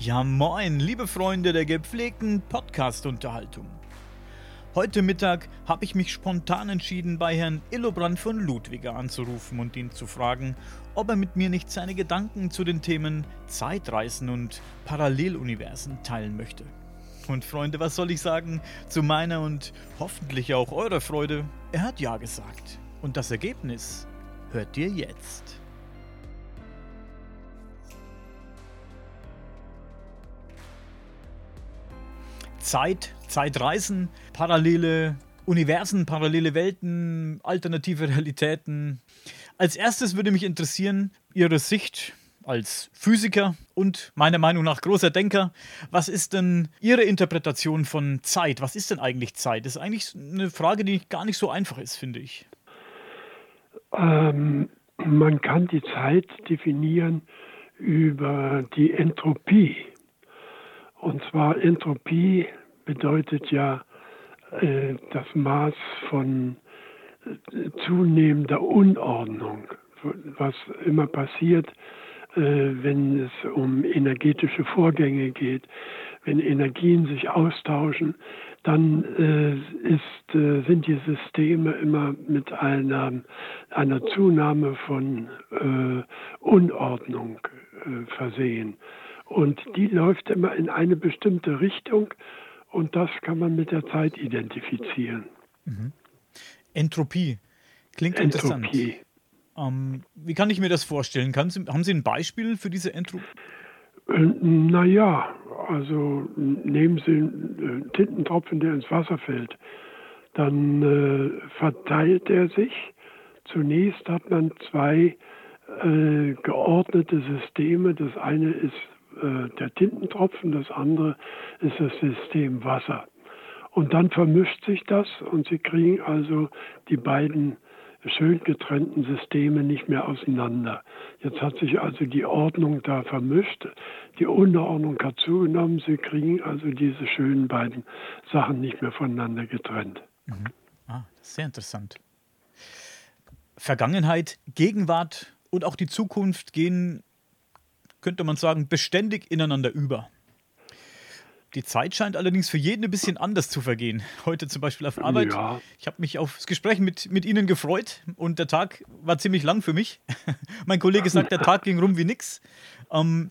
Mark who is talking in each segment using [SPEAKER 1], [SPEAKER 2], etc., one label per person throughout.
[SPEAKER 1] Ja, moin, liebe Freunde der gepflegten Podcast-Unterhaltung. Heute Mittag habe ich mich spontan entschieden, bei Herrn Illobrand von Ludwiger anzurufen und ihn zu fragen, ob er mit mir nicht seine Gedanken zu den Themen Zeitreisen und Paralleluniversen teilen möchte. Und Freunde, was soll ich sagen? Zu meiner und hoffentlich auch eurer Freude, er hat Ja gesagt. Und das Ergebnis hört ihr jetzt. Zeit, Zeitreisen, parallele Universen, parallele Welten, alternative Realitäten. Als erstes würde mich interessieren, Ihre Sicht als Physiker und meiner Meinung nach großer Denker. Was ist denn Ihre Interpretation von Zeit? Was ist denn eigentlich Zeit? Das ist eigentlich eine Frage, die gar nicht so einfach ist, finde ich.
[SPEAKER 2] Ähm, man kann die Zeit definieren über die Entropie. Und zwar Entropie bedeutet ja äh, das Maß von äh, zunehmender Unordnung, was immer passiert, äh, wenn es um energetische Vorgänge geht, wenn Energien sich austauschen, dann äh, ist, äh, sind die Systeme immer mit einer, einer Zunahme von äh, Unordnung äh, versehen. Und die läuft immer in eine bestimmte Richtung und das kann man mit der Zeit identifizieren.
[SPEAKER 1] Mhm. Entropie klingt Entropie. interessant. Ähm, wie kann ich mir das vorstellen? Sie, haben Sie ein Beispiel für diese Entropie?
[SPEAKER 2] Äh, naja, also nehmen Sie einen äh, Tintentropfen, der ins Wasser fällt. Dann äh, verteilt er sich. Zunächst hat man zwei äh, geordnete Systeme. Das eine ist äh, der Tintentropfen, das andere ist das System Wasser. Und dann vermischt sich das und Sie kriegen also die beiden schön getrennten Systeme nicht mehr auseinander. Jetzt hat sich also die Ordnung da vermischt, die Unordnung hat zugenommen, Sie kriegen also diese schönen beiden Sachen nicht mehr voneinander getrennt.
[SPEAKER 1] Mhm. Ah, sehr interessant. Vergangenheit, Gegenwart und auch die Zukunft gehen könnte man sagen, beständig ineinander über. Die Zeit scheint allerdings für jeden ein bisschen anders zu vergehen. Heute zum Beispiel auf Arbeit. Ja. Ich habe mich auf das Gespräch mit, mit Ihnen gefreut und der Tag war ziemlich lang für mich. mein Kollege sagt, der Tag ging rum wie nix. Ähm,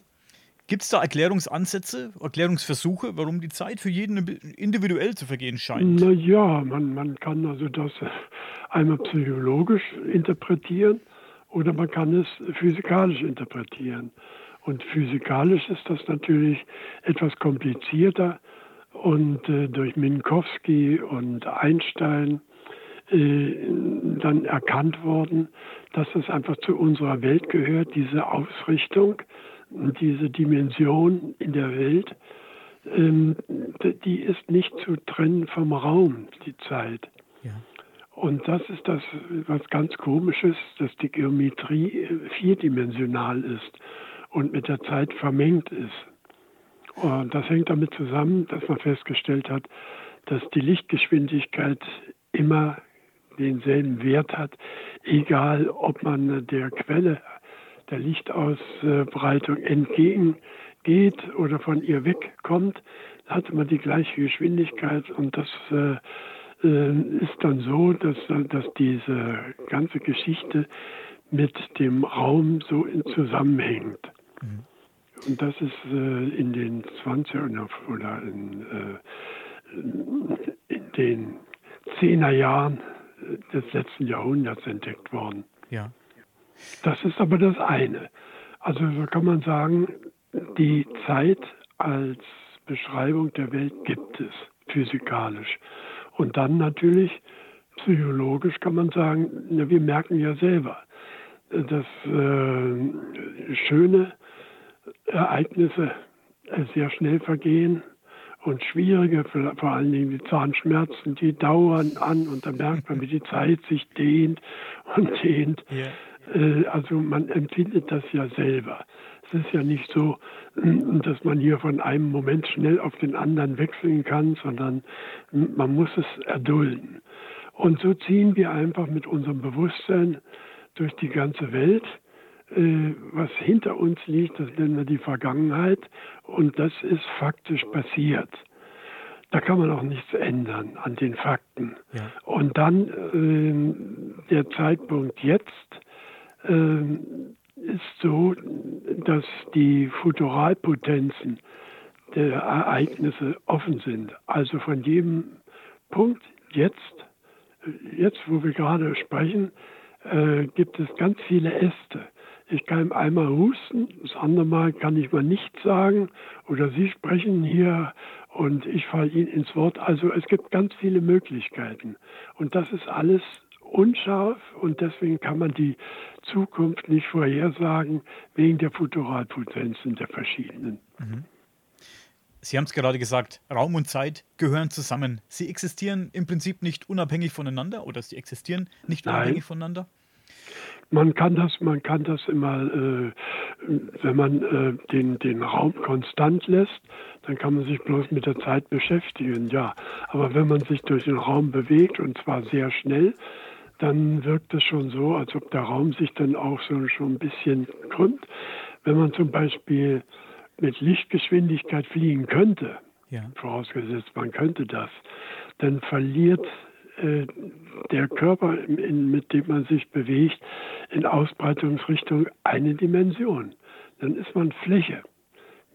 [SPEAKER 1] Gibt es da Erklärungsansätze, Erklärungsversuche, warum die Zeit für jeden individuell zu vergehen scheint?
[SPEAKER 2] Naja, man, man kann also das einmal psychologisch interpretieren oder man kann es physikalisch interpretieren. Und physikalisch ist das natürlich etwas komplizierter. Und äh, durch Minkowski und Einstein äh, dann erkannt worden, dass es einfach zu unserer Welt gehört, diese Ausrichtung, diese Dimension in der Welt, ähm, die ist nicht zu trennen vom Raum, die Zeit. Ja. Und das ist das, was ganz komisches, dass die Geometrie äh, vierdimensional ist und mit der Zeit vermengt ist. Und das hängt damit zusammen, dass man festgestellt hat, dass die Lichtgeschwindigkeit immer denselben Wert hat, egal ob man der Quelle der Lichtausbreitung entgegengeht oder von ihr wegkommt, hat man die gleiche Geschwindigkeit und das äh, äh ist dann so, dass, dass diese ganze Geschichte mit dem Raum so zusammenhängt. Mhm. Und das ist äh, in den 20er oder in, äh, in den 10er Jahren des letzten Jahrhunderts entdeckt worden.
[SPEAKER 1] Ja.
[SPEAKER 2] Das ist aber das eine. Also so kann man sagen, die Zeit als Beschreibung der Welt gibt es physikalisch. Und dann natürlich psychologisch kann man sagen, wir merken ja selber, dass äh, schöne Ereignisse äh, sehr schnell vergehen und schwierige, vor allen Dingen die Zahnschmerzen, die dauern an und da merkt man, wie die Zeit sich dehnt und dehnt. Yeah. Also man empfindet das ja selber. Es ist ja nicht so, dass man hier von einem Moment schnell auf den anderen wechseln kann, sondern man muss es erdulden. Und so ziehen wir einfach mit unserem Bewusstsein durch die ganze Welt äh, was hinter uns liegt, das nennen wir die Vergangenheit und das ist faktisch passiert. Da kann man auch nichts ändern an den Fakten. Ja. Und dann äh, der Zeitpunkt jetzt äh, ist so, dass die Futuralpotenzen der Ereignisse offen sind. Also von jedem Punkt jetzt, jetzt wo wir gerade sprechen, äh, gibt es ganz viele Äste. Ich kann einmal husten, das andere Mal kann ich mal nichts sagen oder Sie sprechen hier und ich falle Ihnen ins Wort. Also es gibt ganz viele Möglichkeiten und das ist alles unscharf und deswegen kann man die Zukunft nicht vorhersagen wegen der Futuralpotenzen der verschiedenen. Mhm.
[SPEAKER 1] Sie haben es gerade gesagt, Raum und Zeit gehören zusammen. Sie existieren im Prinzip nicht unabhängig voneinander oder sie existieren nicht Nein. unabhängig voneinander?
[SPEAKER 2] Man kann das, man kann das immer, äh, wenn man äh, den, den Raum konstant lässt, dann kann man sich bloß mit der Zeit beschäftigen, ja. Aber wenn man sich durch den Raum bewegt und zwar sehr schnell, dann wirkt es schon so, als ob der Raum sich dann auch so schon ein bisschen krümmt. Wenn man zum Beispiel mit Lichtgeschwindigkeit fliegen könnte, ja. vorausgesetzt man könnte das, dann verliert äh, der Körper, in, mit dem man sich bewegt, in Ausbreitungsrichtung eine Dimension. Dann ist man Fläche.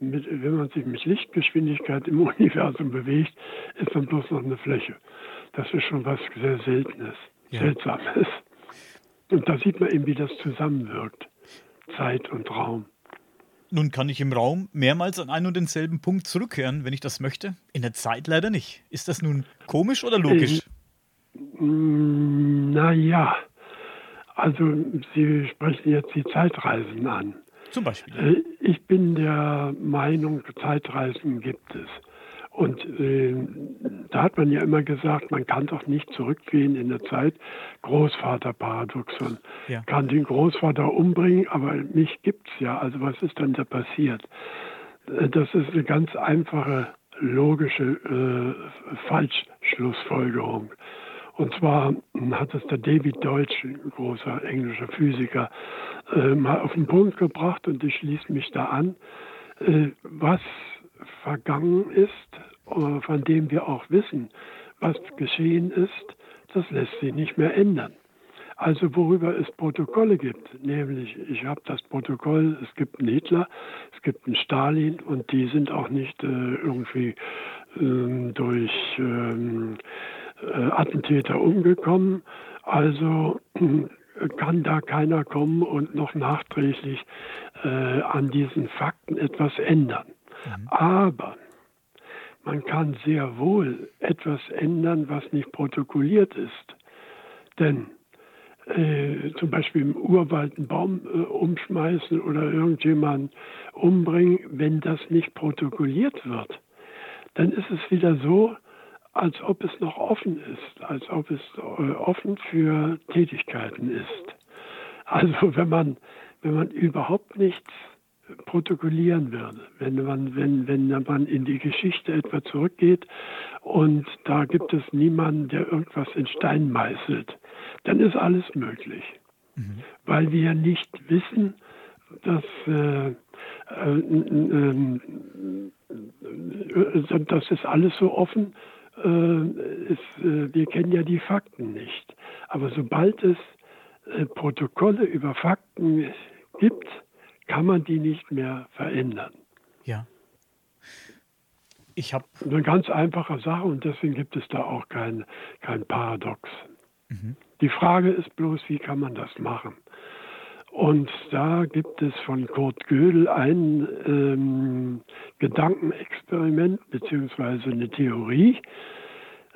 [SPEAKER 2] Mit, wenn man sich mit Lichtgeschwindigkeit im Universum bewegt, ist man bloß noch eine Fläche. Das ist schon was sehr Seltenes ja. seltsam ist. Und da sieht man eben, wie das zusammenwirkt. Zeit und Raum.
[SPEAKER 1] Nun kann ich im Raum mehrmals an einen und denselben Punkt zurückkehren, wenn ich das möchte. In der Zeit leider nicht. Ist das nun komisch oder logisch?
[SPEAKER 2] Äh, naja, also Sie sprechen jetzt die Zeitreisen an.
[SPEAKER 1] Zum Beispiel.
[SPEAKER 2] Äh, ich bin der Meinung, Zeitreisen gibt es. Und äh, da hat man ja immer gesagt, man kann doch nicht zurückgehen in der Zeit. Großvaterparadoxon. Ja. Kann den Großvater umbringen, aber mich gibt es ja. Also was ist dann da passiert? Äh, das ist eine ganz einfache logische äh, Falschschlussfolgerung. Und zwar hat es der David Deutsch, ein großer englischer Physiker, äh, mal auf den Punkt gebracht und ich schließe mich da an. Äh, was vergangen ist, äh, von dem wir auch wissen, was geschehen ist, das lässt sich nicht mehr ändern. Also worüber es Protokolle gibt, nämlich ich habe das Protokoll, es gibt einen Hitler, es gibt einen Stalin und die sind auch nicht äh, irgendwie äh, durch äh, Attentäter umgekommen. Also kann da keiner kommen und noch nachträglich äh, an diesen Fakten etwas ändern. Mhm. Aber man kann sehr wohl etwas ändern, was nicht protokolliert ist. Denn äh, zum Beispiel im Urwald einen Baum äh, umschmeißen oder irgendjemanden umbringen, wenn das nicht protokolliert wird, dann ist es wieder so, als ob es noch offen ist, als ob es äh, offen für Tätigkeiten ist. Also wenn man, wenn man überhaupt nichts protokollieren würde. Wenn man, wenn, wenn man in die Geschichte etwa zurückgeht und da gibt es niemanden, der irgendwas in Stein meißelt, dann ist alles möglich. Mhm. Weil wir nicht wissen, dass äh, äh, äh, das ist alles so offen. Ist, äh, wir kennen ja die Fakten nicht. Aber sobald es äh, Protokolle über Fakten gibt, kann man die nicht mehr verändern.
[SPEAKER 1] Ja. Ich habe
[SPEAKER 2] eine ganz einfache Sache und deswegen gibt es da auch kein, kein Paradox. Mhm. Die Frage ist bloß, wie kann man das machen? Und da gibt es von Kurt Gödel ein ähm, Gedankenexperiment beziehungsweise eine Theorie,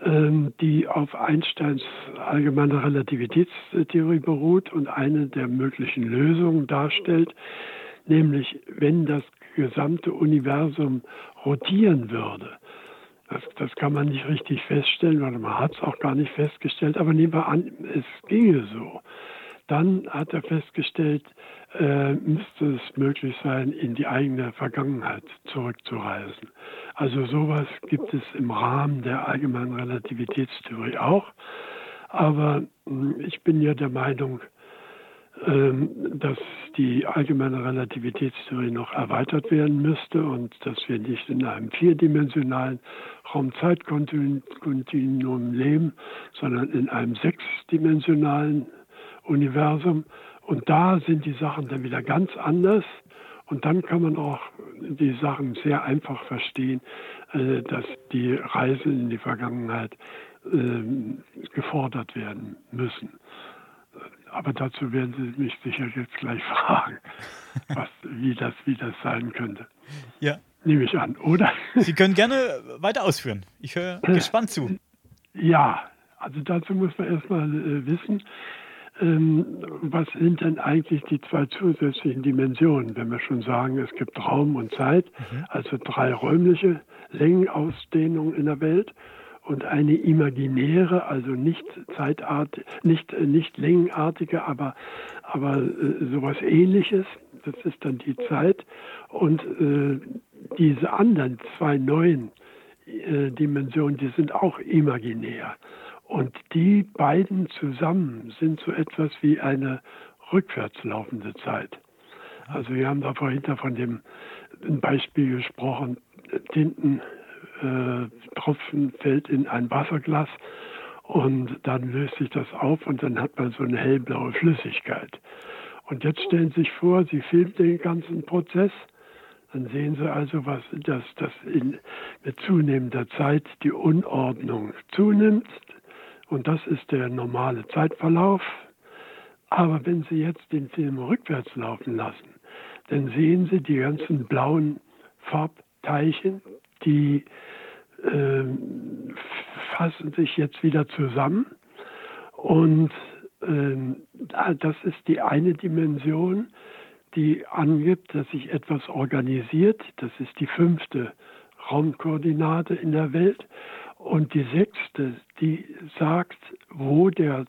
[SPEAKER 2] ähm, die auf Einsteins allgemeine Relativitätstheorie beruht und eine der möglichen Lösungen darstellt, nämlich wenn das gesamte Universum rotieren würde. Das, das kann man nicht richtig feststellen, weil man hat es auch gar nicht festgestellt, aber nehmen wir an, es ginge so. Dann hat er festgestellt, äh, müsste es möglich sein, in die eigene Vergangenheit zurückzureisen. Also sowas gibt es im Rahmen der allgemeinen Relativitätstheorie auch. Aber hm, ich bin ja der Meinung, ähm, dass die allgemeine Relativitätstheorie noch erweitert werden müsste und dass wir nicht in einem vierdimensionalen Raum-Zeit-Kontinuum leben, sondern in einem sechsdimensionalen Universum. Und da sind die Sachen dann wieder ganz anders. Und dann kann man auch die Sachen sehr einfach verstehen, äh, dass die Reisen in die Vergangenheit ähm, gefordert werden müssen. Aber dazu werden Sie mich sicher jetzt gleich fragen, was, wie, das, wie das sein könnte.
[SPEAKER 1] Ja.
[SPEAKER 2] Nehme ich an, oder?
[SPEAKER 1] Sie können gerne weiter ausführen. Ich höre gespannt zu.
[SPEAKER 2] Ja, also dazu muss man erstmal äh, wissen, was sind denn eigentlich die zwei zusätzlichen Dimensionen, wenn wir schon sagen, es gibt Raum und Zeit, mhm. also drei räumliche Längenausdehnungen in der Welt und eine imaginäre, also nicht zeitart, nicht, nicht längenartige, aber, aber äh, sowas ähnliches, das ist dann die Zeit. Und äh, diese anderen zwei neuen äh, Dimensionen, die sind auch imaginär. Und die beiden zusammen sind so etwas wie eine rückwärts laufende Zeit. Also wir haben da vorhin von dem Beispiel gesprochen, Tintentropfen äh, fällt in ein Wasserglas und dann löst sich das auf und dann hat man so eine hellblaue Flüssigkeit. Und jetzt stellen Sie sich vor, Sie filmen den ganzen Prozess, dann sehen Sie also, was, dass, dass in, mit zunehmender Zeit die Unordnung zunimmt, und das ist der normale Zeitverlauf. Aber wenn Sie jetzt den Film rückwärts laufen lassen, dann sehen Sie die ganzen blauen Farbteilchen, die äh, fassen sich jetzt wieder zusammen. Und äh, das ist die eine Dimension, die angibt, dass sich etwas organisiert. Das ist die fünfte Raumkoordinate in der Welt. Und die sechste, die sagt, wo der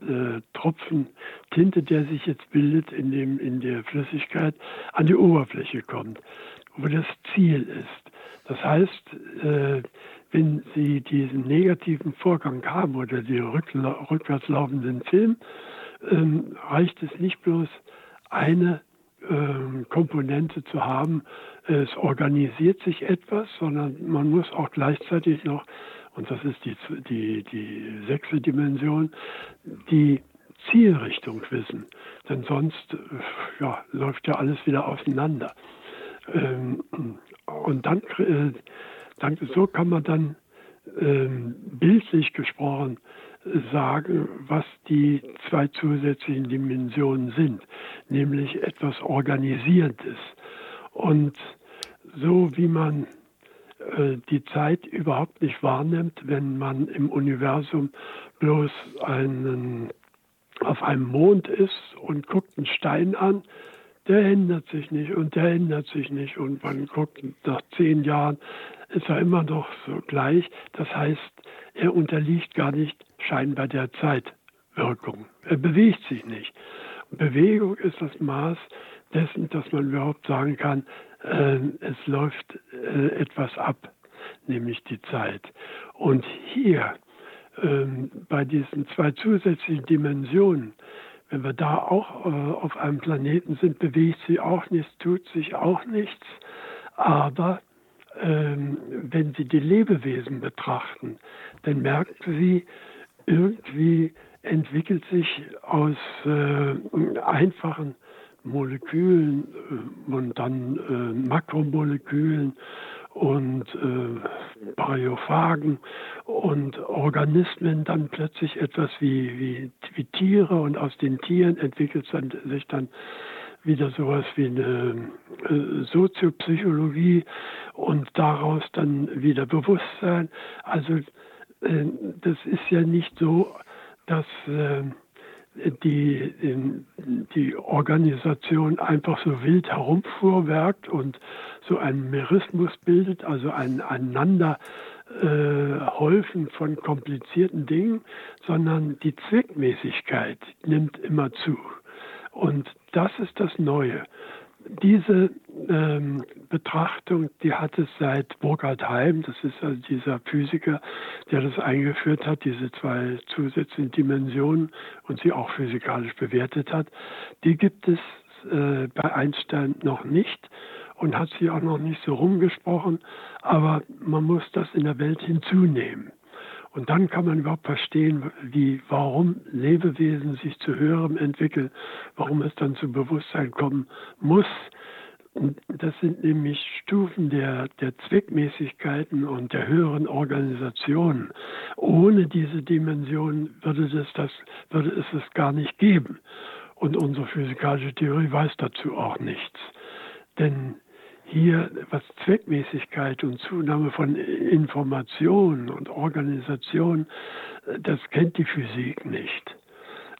[SPEAKER 2] äh, Tropfen Tinte, der sich jetzt bildet in, dem, in der Flüssigkeit, an die Oberfläche kommt, wo das Ziel ist. Das heißt, äh, wenn Sie diesen negativen Vorgang haben oder den rückwärts laufenden Film, ähm, reicht es nicht bloß eine ähm, Komponente zu haben, es organisiert sich etwas, sondern man muss auch gleichzeitig noch, und das ist die, die, die sechste Dimension, die Zielrichtung wissen. Denn sonst äh, ja, läuft ja alles wieder auseinander. Ähm, und dann, äh, dann, so kann man dann ähm, bildlich gesprochen sagen, was die zwei zusätzlichen Dimensionen sind, nämlich etwas Organisierendes. Und so wie man äh, die Zeit überhaupt nicht wahrnimmt, wenn man im Universum bloß einen, auf einem Mond ist und guckt einen Stein an, der ändert sich nicht und der ändert sich nicht. Und man guckt nach zehn Jahren, ist er immer noch so gleich. Das heißt, er unterliegt gar nicht scheinbar der Zeitwirkung. Er bewegt sich nicht. Bewegung ist das Maß dessen, dass man überhaupt sagen kann, äh, es läuft äh, etwas ab, nämlich die Zeit. Und hier, äh, bei diesen zwei zusätzlichen Dimensionen, wenn wir da auch äh, auf einem Planeten sind, bewegt sich auch nichts, tut sich auch nichts. Aber ähm, wenn Sie die Lebewesen betrachten, dann merken Sie, irgendwie entwickelt sich aus äh, einfachen Molekülen äh, und dann äh, Makromolekülen und äh, Baryophagen und Organismen dann plötzlich etwas wie, wie, wie Tiere und aus den Tieren entwickelt sich dann wieder sowas wie eine äh, Soziopsychologie und daraus dann wieder Bewusstsein. Also das ist ja nicht so, dass äh, die, die Organisation einfach so wild herumfuhrwerkt und so einen Merismus bildet, also ein einander äh, Häufen von komplizierten Dingen, sondern die Zweckmäßigkeit nimmt immer zu. Und das ist das Neue. Diese ähm, Betrachtung, die hat es seit Burkhard Heim, das ist also dieser Physiker, der das eingeführt hat, diese zwei zusätzlichen Dimensionen und sie auch physikalisch bewertet hat. Die gibt es äh, bei Einstein noch nicht und hat sie auch noch nicht so rumgesprochen, aber man muss das in der Welt hinzunehmen. Und dann kann man überhaupt verstehen, wie, warum Lebewesen sich zu höherem entwickeln, warum es dann zum Bewusstsein kommen muss. Und das sind nämlich Stufen der, der Zweckmäßigkeiten und der höheren Organisationen. Ohne diese Dimension würde, das, das, würde es es gar nicht geben. Und unsere physikalische Theorie weiß dazu auch nichts. Denn hier, was Zweckmäßigkeit und Zunahme von Informationen und Organisation, das kennt die Physik nicht.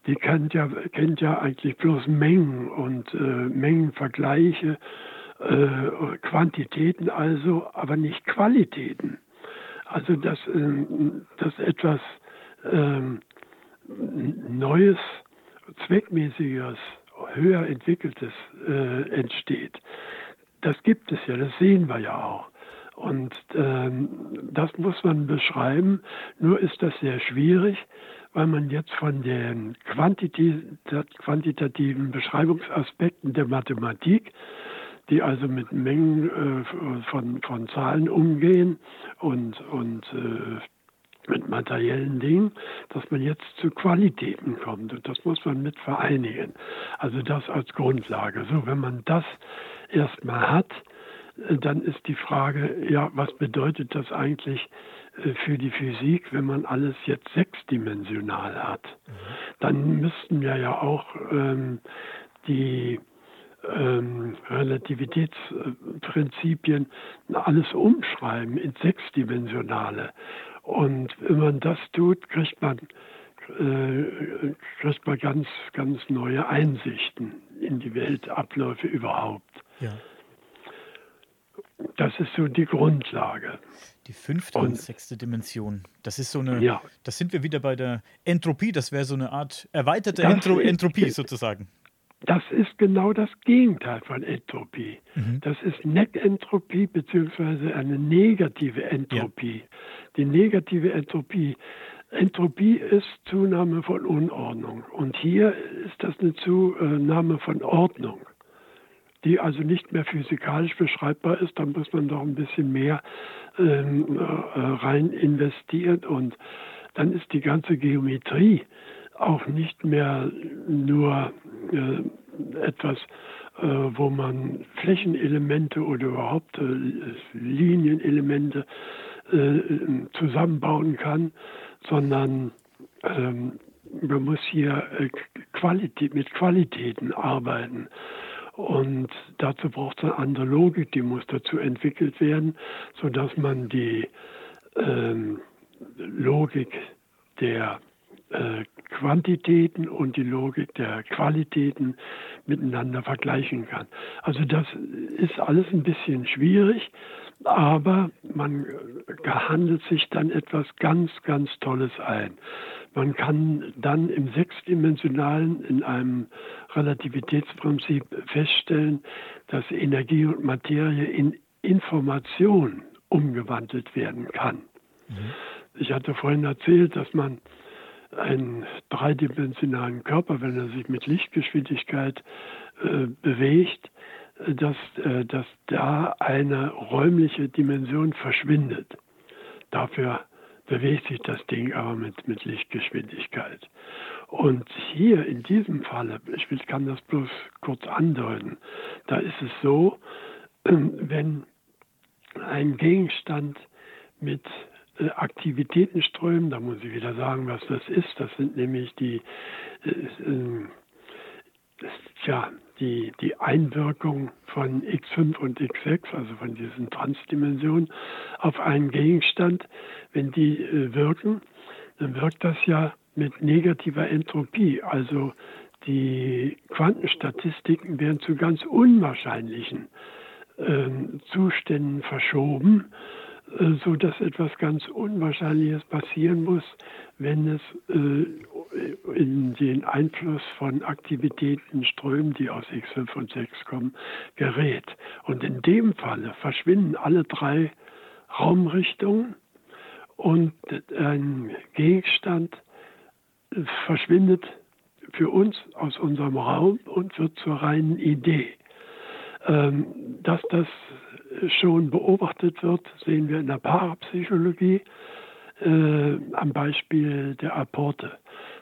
[SPEAKER 2] Die kennt ja, kennt ja eigentlich bloß Mengen und äh, Mengenvergleiche, äh, Quantitäten also, aber nicht Qualitäten. Also dass, äh, dass etwas ähm, Neues, Zweckmäßiges, höher entwickeltes äh, entsteht das gibt es ja, das sehen wir ja auch. Und ähm, das muss man beschreiben. Nur ist das sehr schwierig, weil man jetzt von den quantitativen Beschreibungsaspekten der Mathematik, die also mit Mengen äh, von, von Zahlen umgehen und, und äh, mit materiellen Dingen, dass man jetzt zu Qualitäten kommt. Und das muss man mit vereinigen. Also das als Grundlage. So, wenn man das erstmal hat, äh, dann ist die Frage, ja, was bedeutet das eigentlich äh, für die Physik, wenn man alles jetzt sechsdimensional hat? Mhm. Dann müssten wir ja auch ähm, die ähm, Relativitätsprinzipien alles umschreiben ins Sechsdimensionale. Und wenn man das tut, kriegt man, äh, kriegt man ganz, ganz neue Einsichten in die Weltabläufe überhaupt. Ja. Das ist so die Grundlage.
[SPEAKER 1] Die fünfte und, und, sechste Dimension. Das ist so eine, ja. das sind wir wieder bei der Entropie, das wäre so eine Art erweiterte Entro ist, Entropie sozusagen.
[SPEAKER 2] Das ist genau das Gegenteil von Entropie. Mhm. Das ist Neckentropie beziehungsweise eine negative Entropie. Ja. Die negative Entropie. Entropie ist Zunahme von Unordnung. Und hier ist das eine Zunahme von Ordnung die also nicht mehr physikalisch beschreibbar ist, dann muss man doch ein bisschen mehr ähm, äh, rein investieren und dann ist die ganze Geometrie auch nicht mehr nur äh, etwas, äh, wo man Flächenelemente oder überhaupt äh, Linienelemente äh, zusammenbauen kann, sondern ähm, man muss hier äh, Qualität, mit Qualitäten arbeiten. Und dazu braucht es eine andere Logik, die muss dazu entwickelt werden, sodass man die ähm, Logik der äh, Quantitäten und die Logik der Qualitäten miteinander vergleichen kann. Also das ist alles ein bisschen schwierig, aber man handelt sich dann etwas ganz, ganz Tolles ein. Man kann dann im sechsdimensionalen, in einem Relativitätsprinzip feststellen, dass Energie und Materie in Information umgewandelt werden kann. Mhm. Ich hatte vorhin erzählt, dass man einen dreidimensionalen Körper, wenn er sich mit Lichtgeschwindigkeit äh, bewegt, äh, dass, äh, dass da eine räumliche Dimension verschwindet. Dafür bewegt sich das Ding aber mit, mit Lichtgeschwindigkeit. Und hier in diesem Falle, ich kann das bloß kurz andeuten, da ist es so, wenn ein Gegenstand mit äh, Aktivitätenströmen, da muss ich wieder sagen, was das ist, das sind nämlich die, äh, äh, tja, die, die Einwirkung von x5 und x6, also von diesen Transdimensionen, auf einen Gegenstand, wenn die äh, wirken, dann wirkt das ja mit negativer Entropie. Also die Quantenstatistiken werden zu ganz unwahrscheinlichen äh, Zuständen verschoben, so dass etwas ganz Unwahrscheinliches passieren muss, wenn es äh, in den Einfluss von Aktivitäten, Strömen, die aus X5 und 6 kommen, gerät. Und in dem Falle verschwinden alle drei Raumrichtungen und ein Gegenstand verschwindet für uns aus unserem Raum und wird zur reinen Idee. Ähm, dass das schon beobachtet wird, sehen wir in der Parapsychologie äh, am Beispiel der Apporte.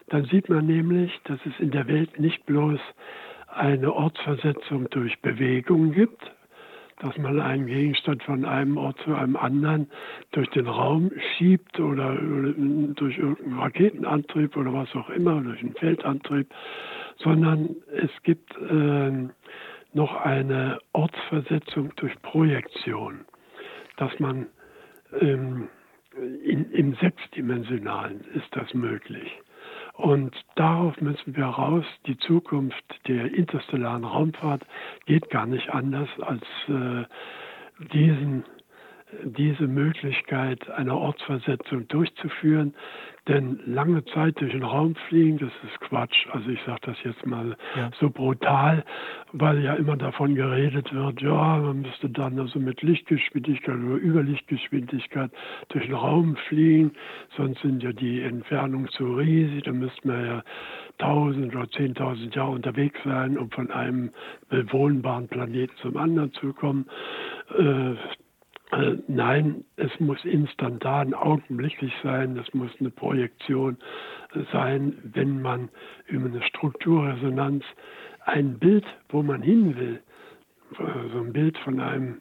[SPEAKER 2] Dann sieht man nämlich, dass es in der Welt nicht bloß eine Ortsversetzung durch Bewegung gibt, dass man einen Gegenstand von einem Ort zu einem anderen durch den Raum schiebt oder durch irgendeinen Raketenantrieb oder was auch immer, durch einen Feldantrieb, sondern es gibt äh, noch eine Ortsversetzung durch Projektion, dass man ähm, in, im Sechsdimensionalen ist das möglich. Und darauf müssen wir raus. Die Zukunft der interstellaren Raumfahrt geht gar nicht anders als äh, diesen diese Möglichkeit einer Ortsversetzung durchzuführen. Denn lange Zeit durch den Raum fliegen, das ist Quatsch. Also ich sage das jetzt mal ja. so brutal, weil ja immer davon geredet wird, ja, man müsste dann also mit Lichtgeschwindigkeit oder Überlichtgeschwindigkeit durch den Raum fliegen, sonst sind ja die Entfernungen zu riesig, da müsste man ja tausend oder zehntausend Jahre unterwegs sein, um von einem bewohnbaren Planeten zum anderen zu kommen. Äh, nein, es muss instantan, augenblicklich sein, es muss eine Projektion sein, wenn man über eine Strukturresonanz ein Bild, wo man hin will, so ein Bild von einem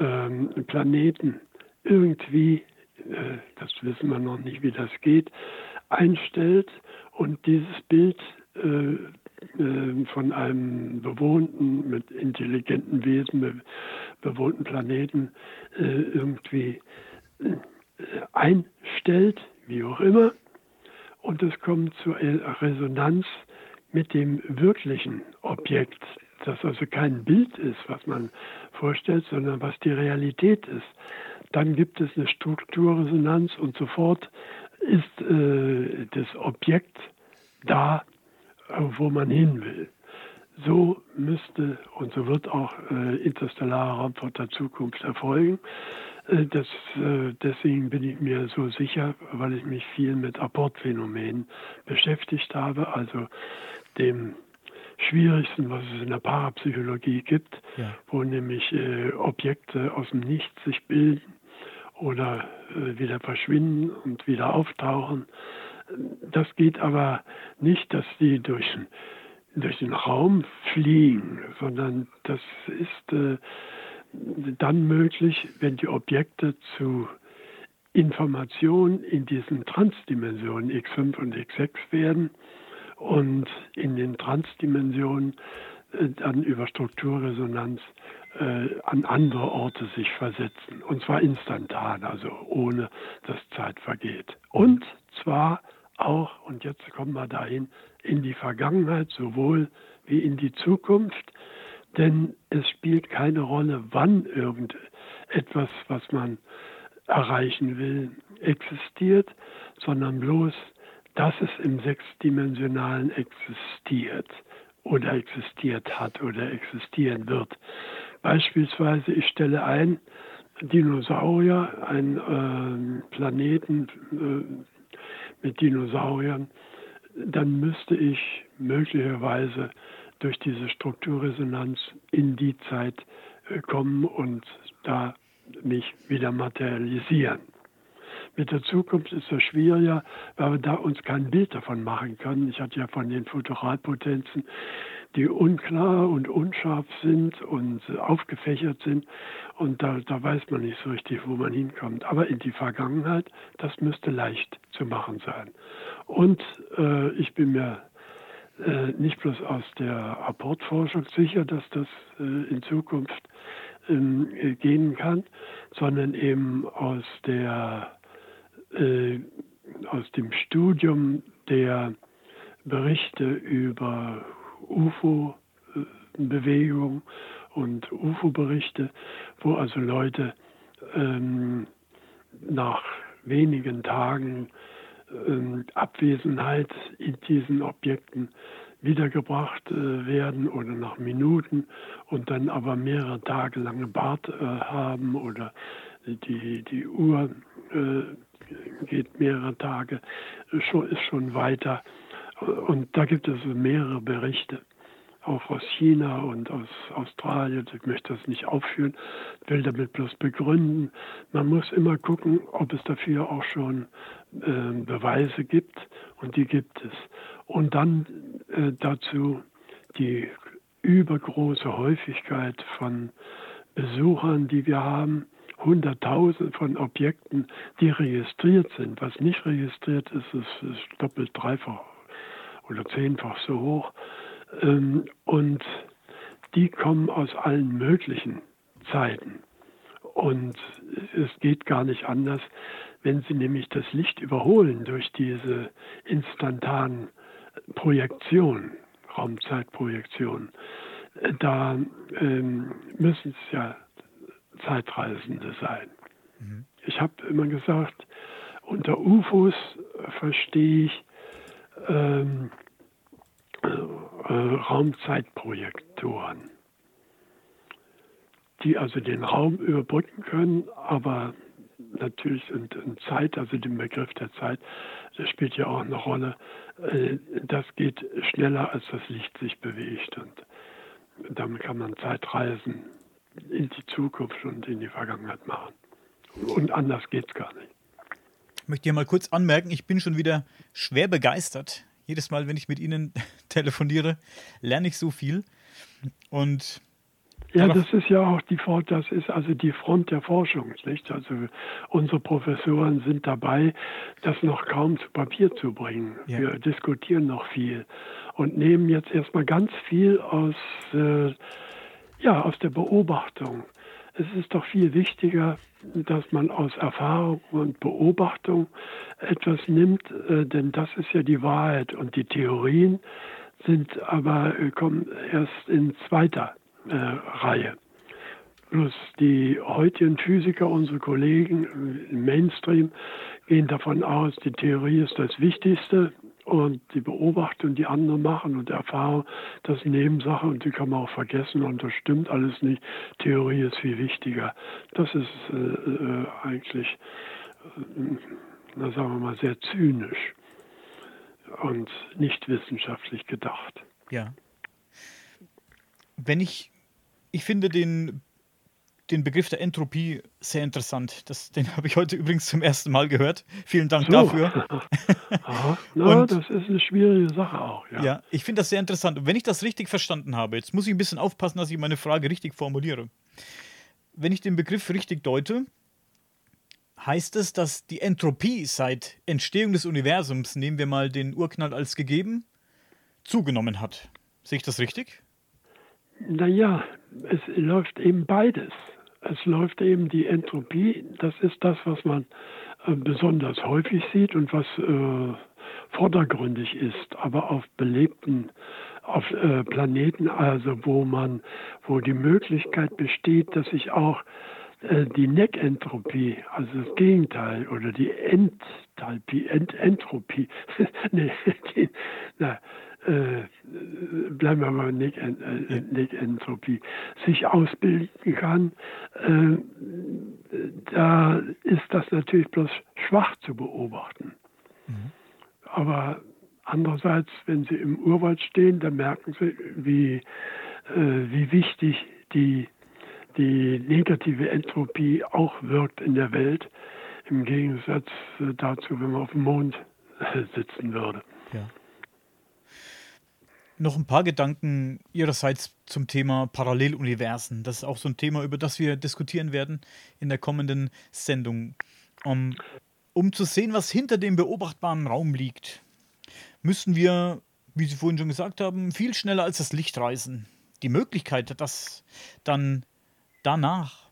[SPEAKER 2] ähm, Planeten irgendwie, äh, das wissen wir noch nicht, wie das geht, einstellt und dieses Bild äh, äh, von einem bewohnten, mit intelligenten Wesen, bewohnten Planeten äh, irgendwie äh, einstellt, wie auch immer. Und es kommt zur Resonanz mit dem wirklichen Objekt, das also kein Bild ist, was man vorstellt, sondern was die Realität ist. Dann gibt es eine Strukturresonanz und sofort ist äh, das Objekt da, wo man hin will. So müsste und so wird auch äh, interstellare Raumfahrt der Zukunft erfolgen. Äh, das, äh, deswegen bin ich mir so sicher, weil ich mich viel mit Apportphänomenen beschäftigt habe, also dem schwierigsten, was es in der Parapsychologie gibt, ja. wo nämlich äh, Objekte aus dem Nichts sich bilden oder äh, wieder verschwinden und wieder auftauchen. Das geht aber nicht, dass die durch, durch den Raum fliegen, sondern das ist äh, dann möglich, wenn die Objekte zu Informationen in diesen Transdimensionen X5 und X6 werden und in den Transdimensionen äh, dann über Strukturresonanz äh, an andere Orte sich versetzen. Und zwar instantan, also ohne dass Zeit vergeht. Und zwar auch, und jetzt kommen wir dahin, in die Vergangenheit sowohl wie in die Zukunft. Denn es spielt keine Rolle, wann irgendetwas, was man erreichen will, existiert, sondern bloß, dass es im Sechsdimensionalen existiert oder existiert hat oder existieren wird. Beispielsweise, ich stelle ein, Dinosaurier, ein äh, Planeten, äh, mit Dinosauriern, dann müsste ich möglicherweise durch diese Strukturresonanz in die Zeit äh, kommen und da mich wieder materialisieren. Mit der Zukunft ist es schwieriger, weil wir da uns kein Bild davon machen können. Ich hatte ja von den Futuralpotenzen die unklar und unscharf sind und aufgefächert sind. Und da, da weiß man nicht so richtig, wo man hinkommt. Aber in die Vergangenheit, das müsste leicht zu machen sein. Und äh, ich bin mir äh, nicht bloß aus der Apportforschung sicher, dass das äh, in Zukunft ähm, gehen kann, sondern eben aus der äh, aus dem Studium der Berichte über UFO-Bewegung und UFO-Berichte, wo also Leute ähm, nach wenigen Tagen äh, Abwesenheit in diesen Objekten wiedergebracht äh, werden oder nach Minuten und dann aber mehrere Tage lange Bart äh, haben oder die, die Uhr äh, geht mehrere Tage, schon, ist schon weiter. Und da gibt es mehrere Berichte auch aus China und aus Australien. Ich möchte das nicht aufführen, will damit bloß begründen. Man muss immer gucken, ob es dafür auch schon äh, Beweise gibt und die gibt es. Und dann äh, dazu die übergroße Häufigkeit von Besuchern, die wir haben. Hunderttausend von Objekten, die registriert sind. Was nicht registriert ist, ist, ist doppelt, dreifach oder zehnfach so hoch. Ähm, und die kommen aus allen möglichen Zeiten. Und es geht gar nicht anders, wenn sie nämlich das Licht überholen durch diese instantanen Projektionen, Raumzeitprojektionen. Da ähm, müssen es ja Zeitreisende sein. Mhm. Ich habe immer gesagt, unter UFOs verstehe ich ähm, äh, Raumzeitprojektoren, die also den Raum überbrücken können, aber natürlich in, in, Zeit, also den Begriff der Zeit, das spielt ja auch eine Rolle. Äh, das geht schneller, als das Licht sich bewegt und damit kann man Zeitreisen in die Zukunft und in die Vergangenheit machen. Und anders geht es gar nicht.
[SPEAKER 1] Ich möchte hier mal kurz anmerken, ich bin schon wieder schwer begeistert jedes Mal, wenn ich mit Ihnen telefoniere, lerne ich so viel. Und
[SPEAKER 2] ja, das ist ja auch die Front, das ist also die Front der Forschung, nicht? Also unsere Professoren sind dabei, das noch kaum zu Papier zu bringen. Ja. Wir diskutieren noch viel und nehmen jetzt erstmal ganz viel aus, äh, ja, aus der Beobachtung es ist doch viel wichtiger, dass man aus Erfahrung und Beobachtung etwas nimmt, äh, denn das ist ja die Wahrheit und die Theorien sind aber äh, kommen erst in zweiter äh, Reihe. Bloß die heutigen Physiker, unsere Kollegen im Mainstream, gehen davon aus, die Theorie ist das Wichtigste und die Beobachtung, die andere machen und Erfahrung, das ist Nebensache und die kann man auch vergessen und das stimmt alles nicht. Theorie ist viel wichtiger. Das ist äh, äh, eigentlich, äh, na sagen wir mal, sehr zynisch und nicht wissenschaftlich gedacht.
[SPEAKER 1] Ja. Wenn ich, ich finde den den Begriff der Entropie sehr interessant. Das, den habe ich heute übrigens zum ersten Mal gehört. Vielen Dank so. dafür.
[SPEAKER 2] Aha. Na, und, das ist eine schwierige Sache auch. Ja,
[SPEAKER 1] ja ich finde das sehr interessant. Und wenn ich das richtig verstanden habe, jetzt muss ich ein bisschen aufpassen, dass ich meine Frage richtig formuliere. Wenn ich den Begriff richtig deute, heißt es, dass die Entropie seit Entstehung des Universums, nehmen wir mal den Urknall als gegeben, zugenommen hat. Sehe ich das richtig?
[SPEAKER 2] Naja, es läuft eben beides. Es läuft eben die Entropie, das ist das, was man äh, besonders häufig sieht und was äh, vordergründig ist, aber auf belebten auf äh, Planeten, also wo man, wo die Möglichkeit besteht, dass sich auch äh, die Neckentropie, also das Gegenteil, oder die Enthalpie, Ent Entropie, nee, die, na, äh, bleiben wir mal nicht, äh, nicht Entropie, sich ausbilden kann, äh, da ist das natürlich bloß schwach zu beobachten. Mhm. Aber andererseits, wenn Sie im Urwald stehen, dann merken Sie, wie, äh, wie wichtig die, die negative Entropie auch wirkt in der Welt, im Gegensatz dazu, wenn man auf dem Mond äh, sitzen würde.
[SPEAKER 1] Ja. Noch ein paar Gedanken Ihrerseits zum Thema Paralleluniversen. Das ist auch so ein Thema, über das wir diskutieren werden in der kommenden Sendung. Um, um zu sehen, was hinter dem beobachtbaren Raum liegt, müssen wir, wie Sie vorhin schon gesagt haben, viel schneller als das Licht reisen. Die Möglichkeit, dass dann danach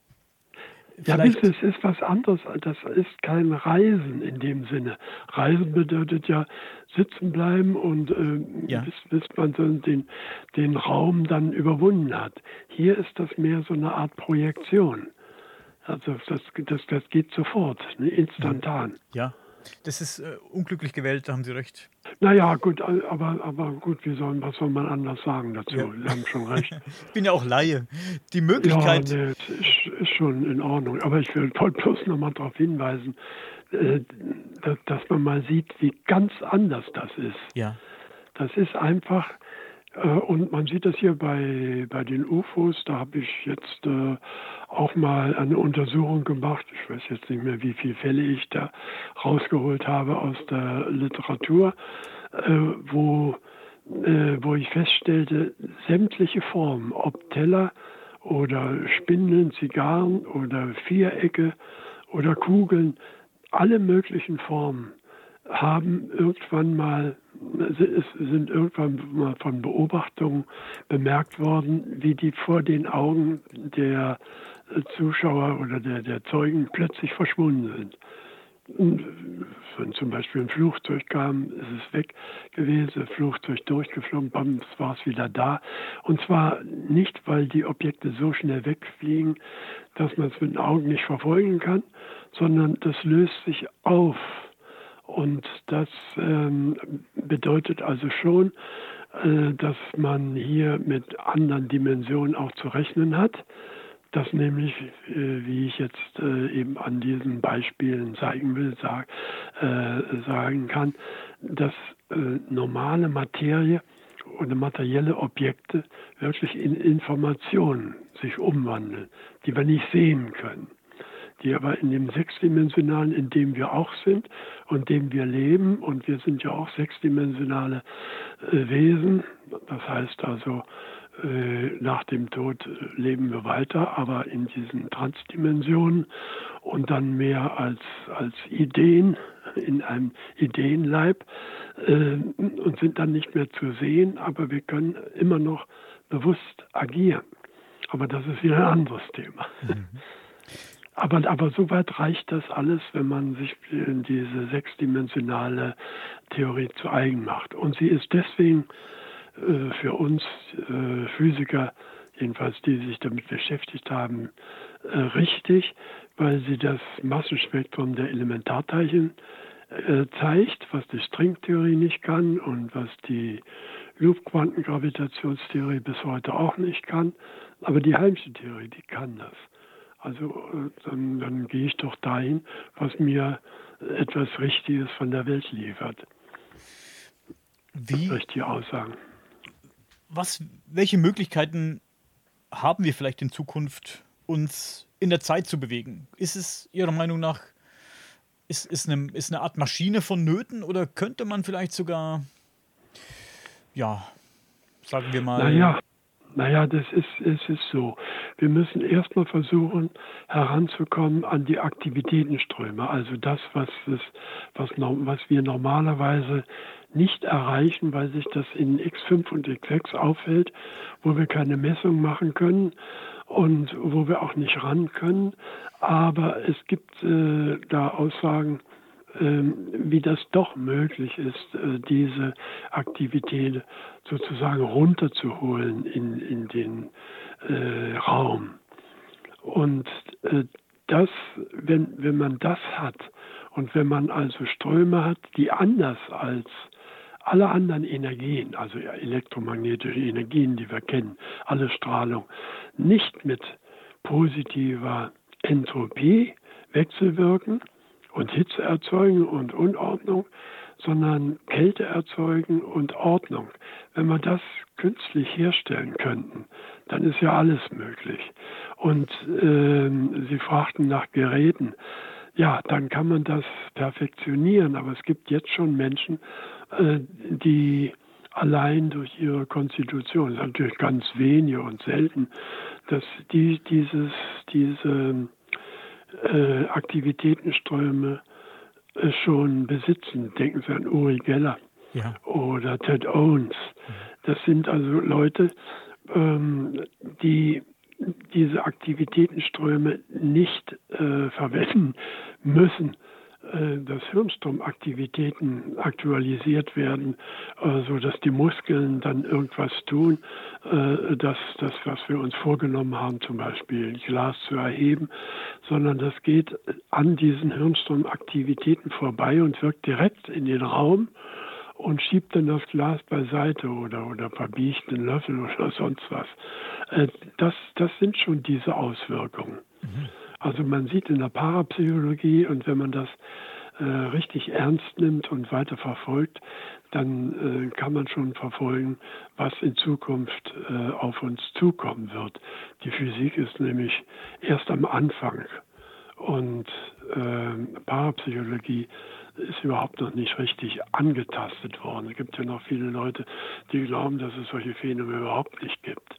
[SPEAKER 2] ja, das ist was anderes. Das ist kein Reisen in dem Sinne. Reisen bedeutet ja sitzen bleiben und äh, ja. bis, bis, man so den, den Raum dann überwunden hat. Hier ist das mehr so eine Art Projektion. Also das, das, das geht sofort, ne, instantan.
[SPEAKER 1] Ja, das ist äh, unglücklich gewählt, da haben Sie recht.
[SPEAKER 2] Naja, gut, aber, aber gut, wie soll, was soll man anders sagen dazu? Ja. Sie haben schon recht.
[SPEAKER 1] ich bin ja auch Laie. Die Möglichkeit.
[SPEAKER 2] Ja, nee, ist, ist schon in Ordnung. Aber ich will bloß noch mal darauf hinweisen, äh, dass, man mal sieht, wie ganz anders das ist.
[SPEAKER 1] Ja.
[SPEAKER 2] Das ist einfach und man sieht das hier bei, bei den UFOs. Da habe ich jetzt äh, auch mal eine Untersuchung gemacht. Ich weiß jetzt nicht mehr, wie viele Fälle ich da rausgeholt habe aus der Literatur, äh, wo, äh, wo ich feststellte, sämtliche Formen, ob Teller oder Spindeln, Zigarren oder Vierecke oder Kugeln, alle möglichen Formen haben irgendwann mal, sind irgendwann mal von Beobachtungen bemerkt worden, wie die vor den Augen der Zuschauer oder der, der Zeugen plötzlich verschwunden sind. Wenn zum Beispiel ein Flugzeug kam, ist es weg gewesen, Flugzeug durchgeflogen, bam, war es wieder da. Und zwar nicht, weil die Objekte so schnell wegfliegen, dass man es mit den Augen nicht verfolgen kann, sondern das löst sich auf und das ähm, bedeutet also schon, äh, dass man hier mit anderen Dimensionen auch zu rechnen hat. Dass nämlich, äh, wie ich jetzt äh, eben an diesen Beispielen zeigen will, sag, äh, sagen kann, dass äh, normale Materie oder materielle Objekte wirklich in Informationen sich umwandeln, die wir nicht sehen können die aber in dem sechsdimensionalen, in dem wir auch sind und dem wir leben, und wir sind ja auch sechsdimensionale äh, Wesen, das heißt also, äh, nach dem Tod äh, leben wir weiter, aber in diesen Transdimensionen und dann mehr als, als Ideen, in einem Ideenleib äh, und sind dann nicht mehr zu sehen, aber wir können immer noch bewusst agieren. Aber das ist wieder ein anderes Thema. Mhm. Aber, aber soweit reicht das alles, wenn man sich diese sechsdimensionale Theorie zu eigen macht. Und sie ist deswegen äh, für uns äh, Physiker, jedenfalls die sich damit beschäftigt haben, äh, richtig, weil sie das Massenspektrum der Elementarteilchen äh, zeigt, was die Stringtheorie nicht kann und was die Loop-Quantengravitationstheorie bis heute auch nicht kann. Aber die Heimchen-Theorie, die kann das. Also äh, dann, dann gehe ich doch dahin, was mir etwas Richtiges von der Welt liefert.
[SPEAKER 1] Wie?
[SPEAKER 2] Richtige Aussagen.
[SPEAKER 1] Was, welche Möglichkeiten haben wir vielleicht in Zukunft, uns in der Zeit zu bewegen? Ist es Ihrer Meinung nach, ist, ist, eine, ist eine Art Maschine vonnöten oder könnte man vielleicht sogar, ja, sagen wir mal.
[SPEAKER 2] Naja, naja, das ist, es ist so. Wir müssen erstmal versuchen, heranzukommen an die Aktivitätenströme, also das, was, es, was, was wir normalerweise nicht erreichen, weil sich das in X5 und X6 auffällt, wo wir keine Messung machen können und wo wir auch nicht ran können. Aber es gibt äh, da Aussagen, ähm, wie das doch möglich ist, äh, diese Aktivität sozusagen runterzuholen in, in den äh, Raum. Und äh, das, wenn, wenn man das hat und wenn man also Ströme hat, die anders als alle anderen Energien, also elektromagnetische Energien, die wir kennen, alle Strahlung, nicht mit positiver Entropie wechselwirken, und Hitze erzeugen und Unordnung, sondern Kälte erzeugen und Ordnung. Wenn wir das künstlich herstellen könnten, dann ist ja alles möglich. Und äh, Sie fragten nach Geräten. Ja, dann kann man das perfektionieren, aber es gibt jetzt schon Menschen, äh, die allein durch ihre Konstitution, natürlich ganz wenige und selten, dass die dieses, diese äh, Aktivitätenströme äh, schon besitzen. Denken Sie an Uri Geller ja. oder Ted Owens. Das sind also Leute, ähm, die diese Aktivitätenströme nicht äh, verwenden müssen, äh, dass Hirnstromaktivitäten aktualisiert werden, äh, so dass die Muskeln dann irgendwas tun, äh, dass das, was wir uns vorgenommen haben, zum Beispiel ein Glas zu erheben, sondern das geht an diesen Hirnstromaktivitäten vorbei und wirkt direkt in den Raum und schiebt dann das Glas beiseite oder, oder verbiegt einen Löffel oder sonst was. Das, das sind schon diese Auswirkungen. Mhm. Also man sieht in der Parapsychologie und wenn man das äh, richtig ernst nimmt und weiter verfolgt, dann äh, kann man schon verfolgen, was in Zukunft äh, auf uns zukommen wird. Die Physik ist nämlich erst am Anfang und äh, Parapsychologie ist überhaupt noch nicht richtig angetastet worden. Es gibt ja noch viele Leute, die glauben, dass es solche Phänomene überhaupt nicht gibt.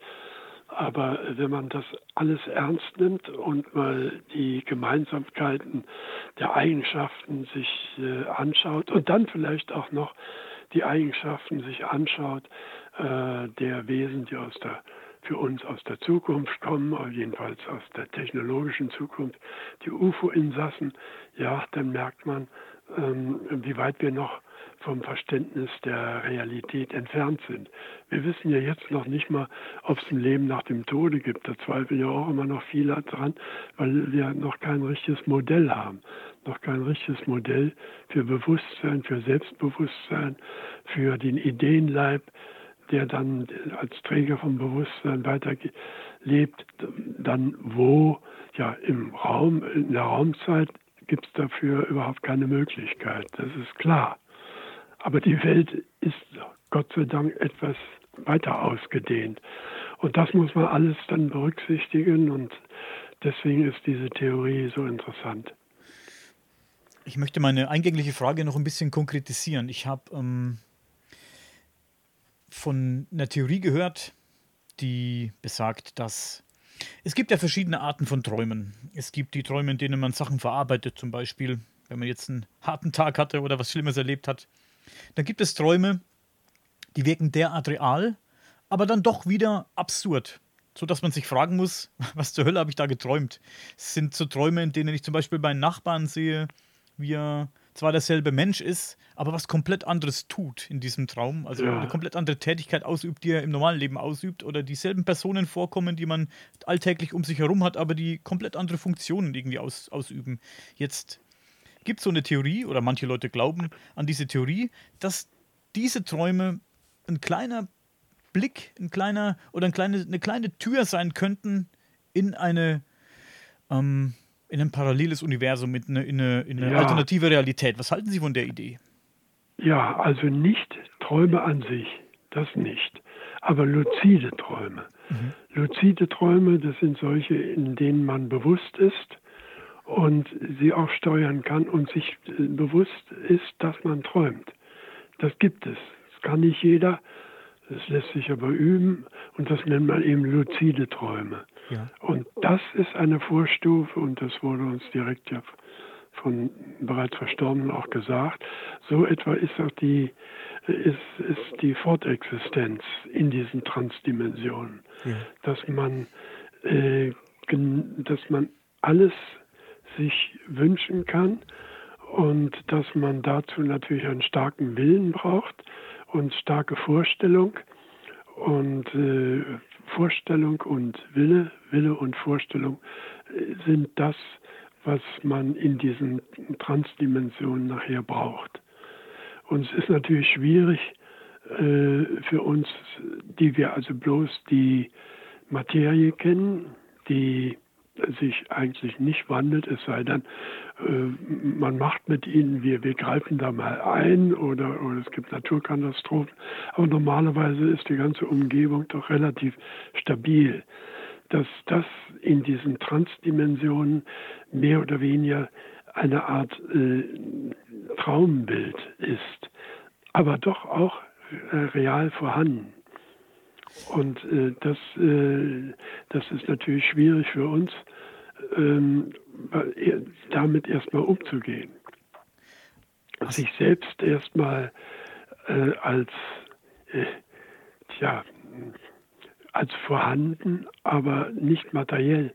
[SPEAKER 2] Aber wenn man das alles ernst nimmt und mal die Gemeinsamkeiten der Eigenschaften sich äh, anschaut und dann vielleicht auch noch die Eigenschaften sich anschaut äh, der Wesen, die aus der für uns aus der Zukunft kommen, jedenfalls aus der technologischen Zukunft, die UFO-Insassen, ja, dann merkt man, ähm, wie weit wir noch vom Verständnis der Realität entfernt sind. Wir wissen ja jetzt noch nicht mal, ob es ein Leben nach dem Tode gibt. Da zweifeln ja auch immer noch viele dran, weil wir noch kein richtiges Modell haben. Noch kein richtiges Modell für Bewusstsein, für Selbstbewusstsein, für den Ideenleib, der dann als Träger vom Bewusstsein weiterlebt. Dann wo? Ja, im Raum, in der Raumzeit gibt es dafür überhaupt keine Möglichkeit. Das ist klar. Aber die Welt ist Gott sei Dank etwas weiter ausgedehnt. Und das muss man alles dann berücksichtigen und deswegen ist diese Theorie so interessant.
[SPEAKER 1] Ich möchte meine eingängliche Frage noch ein bisschen konkretisieren. Ich habe ähm, von einer Theorie gehört, die besagt, dass es gibt ja verschiedene Arten von Träumen. Es gibt die Träume, in denen man Sachen verarbeitet, zum Beispiel, wenn man jetzt einen harten Tag hatte oder was Schlimmes erlebt hat. Dann gibt es Träume, die wirken derart real, aber dann doch wieder absurd. So dass man sich fragen muss, was zur Hölle habe ich da geträumt? Es sind so Träume, in denen ich zum Beispiel meinen Nachbarn sehe, wie er zwar derselbe Mensch ist, aber was komplett anderes tut in diesem Traum. Also ja. eine komplett andere Tätigkeit ausübt, die er im normalen Leben ausübt. Oder dieselben Personen vorkommen, die man alltäglich um sich herum hat, aber die komplett andere Funktionen irgendwie aus, ausüben. Jetzt gibt es so eine Theorie, oder manche Leute glauben an diese Theorie, dass diese Träume ein kleiner Blick, ein kleiner oder ein kleine, eine kleine Tür sein könnten in eine ähm, in ein paralleles Universum, in eine, in eine, in eine ja. alternative Realität. Was halten Sie von der Idee?
[SPEAKER 2] Ja, also nicht Träume an sich, das nicht, aber luzide Träume. Mhm. Luzide Träume, das sind solche, in denen man bewusst ist und sie auch steuern kann und sich äh, bewusst ist, dass man träumt. Das gibt es. Das kann nicht jeder. Das lässt sich aber üben und das nennt man eben luzide Träume. Ja. Und das ist eine Vorstufe und das wurde uns direkt ja von bereits Verstorbenen auch gesagt. So etwa ist auch die, ist, ist die Fortexistenz in diesen Transdimensionen, ja. dass man, äh, dass man alles sich wünschen kann und dass man dazu natürlich einen starken Willen braucht und starke Vorstellung und äh, Vorstellung und Wille, Wille und Vorstellung äh, sind das, was man in diesen Transdimensionen nachher braucht. Und es ist natürlich schwierig äh, für uns, die wir also bloß die Materie kennen, die sich eigentlich nicht wandelt, es sei denn, äh, man macht mit ihnen, wir, wir greifen da mal ein oder, oder es gibt Naturkatastrophen. Aber normalerweise ist die ganze Umgebung doch relativ stabil. Dass das in diesen Transdimensionen mehr oder weniger eine Art äh, Traumbild ist, aber doch auch äh, real vorhanden. Und äh, das, äh, das ist natürlich schwierig für uns, ähm, damit erstmal umzugehen. Was? Sich selbst erstmal äh, als, äh, tja, als vorhanden, aber nicht materiell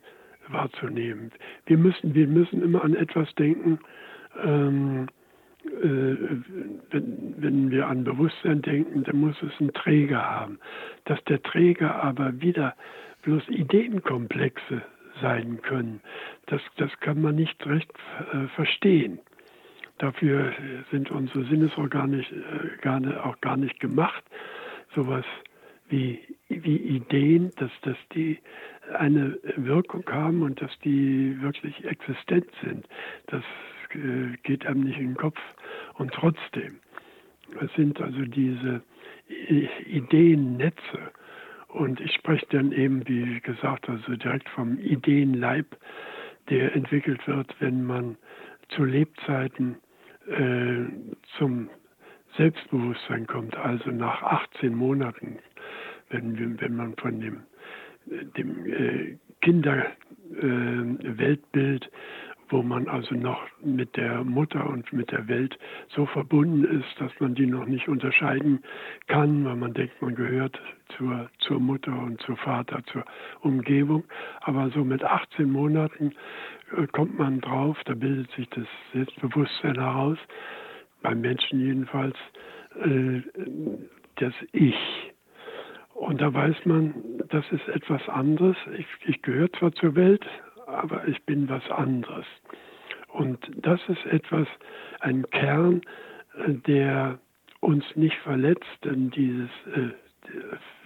[SPEAKER 2] wahrzunehmen. Wir müssen, wir müssen immer an etwas denken, ähm, äh, wenn, wenn wir an Bewusstsein denken, dann muss es einen Träger haben. Dass der Träger aber wieder bloß Ideenkomplexe sein können, das, das kann man nicht recht äh, verstehen. Dafür sind unsere Sinnesorgane äh, auch gar nicht gemacht. Sowas wie, wie Ideen, dass, dass die eine Wirkung haben und dass die wirklich existent sind. Das äh, geht einem nicht in den Kopf. Und trotzdem, es sind also diese Ideennetze. Und ich spreche dann eben, wie gesagt, also direkt vom Ideenleib, der entwickelt wird, wenn man zu Lebzeiten äh, zum Selbstbewusstsein kommt, also nach 18 Monaten, wenn, wenn man von dem, dem äh, Kinderweltbild äh, wo man also noch mit der Mutter und mit der Welt so verbunden ist, dass man die noch nicht unterscheiden kann, weil man denkt, man gehört zur, zur Mutter und zur Vater, zur Umgebung. Aber so mit 18 Monaten äh, kommt man drauf, da bildet sich das Selbstbewusstsein heraus, beim Menschen jedenfalls, äh, das Ich. Und da weiß man, das ist etwas anderes. Ich, ich gehöre zwar zur Welt, aber ich bin was anderes. Und das ist etwas, ein Kern, äh, der uns nicht verletzt, denn dieses äh,